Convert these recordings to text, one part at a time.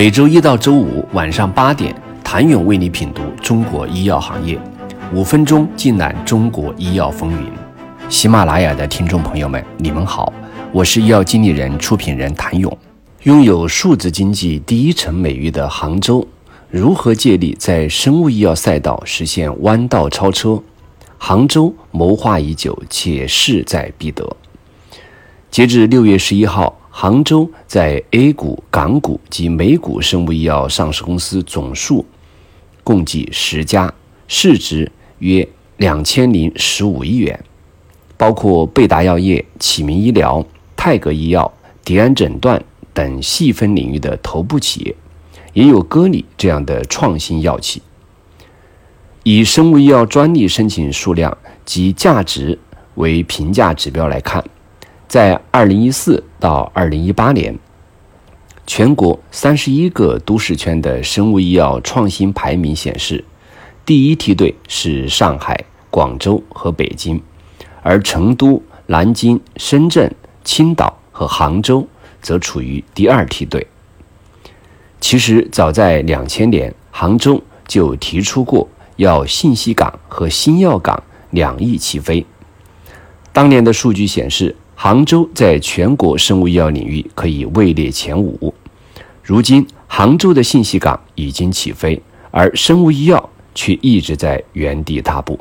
每周一到周五晚上八点，谭勇为你品读中国医药行业，五分钟尽览中国医药风云。喜马拉雅的听众朋友们，你们好，我是医药经理人、出品人谭勇。拥有数字经济第一城美誉的杭州，如何借力在生物医药赛道实现弯道超车？杭州谋划已久，且势在必得。截至六月十一号，杭州在 A 股、港股及美股生物医药上市公司总数共计十家，市值约两千零十五亿元，包括贝达药业、启明医疗、泰格医药、迪安诊断等细分领域的头部企业，也有歌礼这样的创新药企。以生物医药专利申请数量及价值为评价指标来看，在二零一四到二零一八年，全国三十一个都市圈的生物医药创新排名显示，第一梯队是上海、广州和北京，而成都、南京、深圳、青岛和杭州则处于第二梯队。其实，早在两千年，杭州就提出过。要信息港和新药港两翼齐飞。当年的数据显示，杭州在全国生物医药领域可以位列前五。如今，杭州的信息港已经起飞，而生物医药却一直在原地踏步。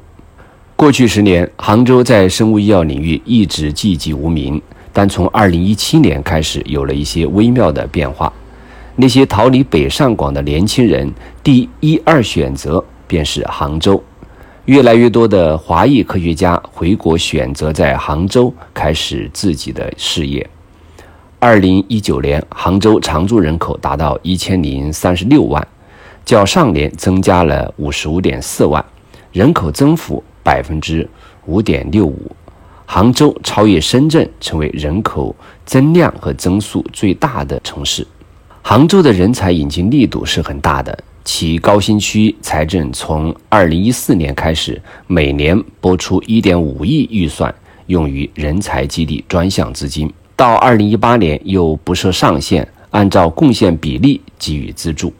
过去十年，杭州在生物医药领域一直寂寂无名，但从2017年开始，有了一些微妙的变化。那些逃离北上广的年轻人，第一二选择。便是杭州，越来越多的华裔科学家回国，选择在杭州开始自己的事业。二零一九年，杭州常住人口达到一千零三十六万，较上年增加了五十五点四万，人口增幅百分之五点六五。杭州超越深圳，成为人口增量和增速最大的城市。杭州的人才引进力度是很大的。其高新区财政从二零一四年开始，每年拨出一点五亿预算用于人才激励专项资金，到二零一八年又不设上限，按照贡献比例给予资助。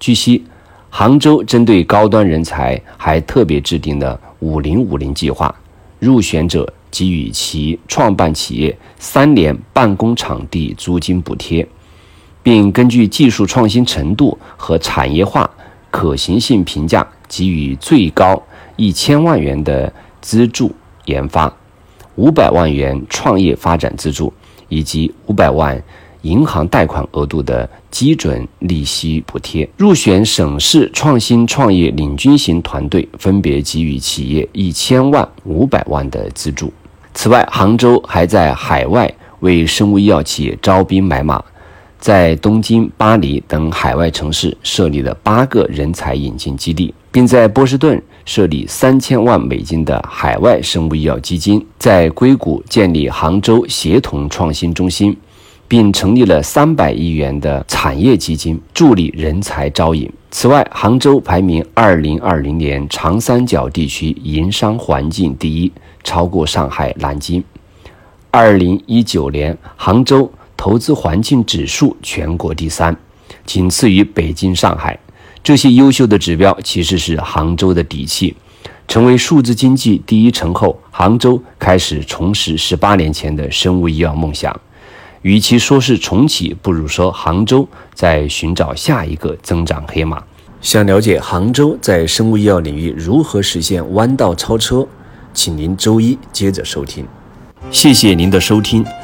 据悉，杭州针对高端人才还特别制定了“五零五零”计划，入选者给予其创办企业三年办公场地租金补贴。并根据技术创新程度和产业化可行性评价，给予最高一千万元的资助研发，五百万元创业发展资助，以及五百万银行贷款额度的基准利息补贴。入选省市创新创业领军型团队，分别给予企业一千万、五百万的资助。此外，杭州还在海外为生物医药企业招兵买马。在东京、巴黎等海外城市设立了八个人才引进基地，并在波士顿设立三千万美金的海外生物医药基金，在硅谷建立杭州协同创新中心，并成立了三百亿元的产业基金，助力人才招引。此外，杭州排名二零二零年长三角地区营商环境第一，超过上海、南京。二零一九年，杭州。投资环境指数全国第三，仅次于北京、上海。这些优秀的指标其实是杭州的底气。成为数字经济第一城后，杭州开始重拾十八年前的生物医药梦想。与其说是重启，不如说杭州在寻找下一个增长黑马。想了解杭州在生物医药领域如何实现弯道超车，请您周一接着收听。谢谢您的收听。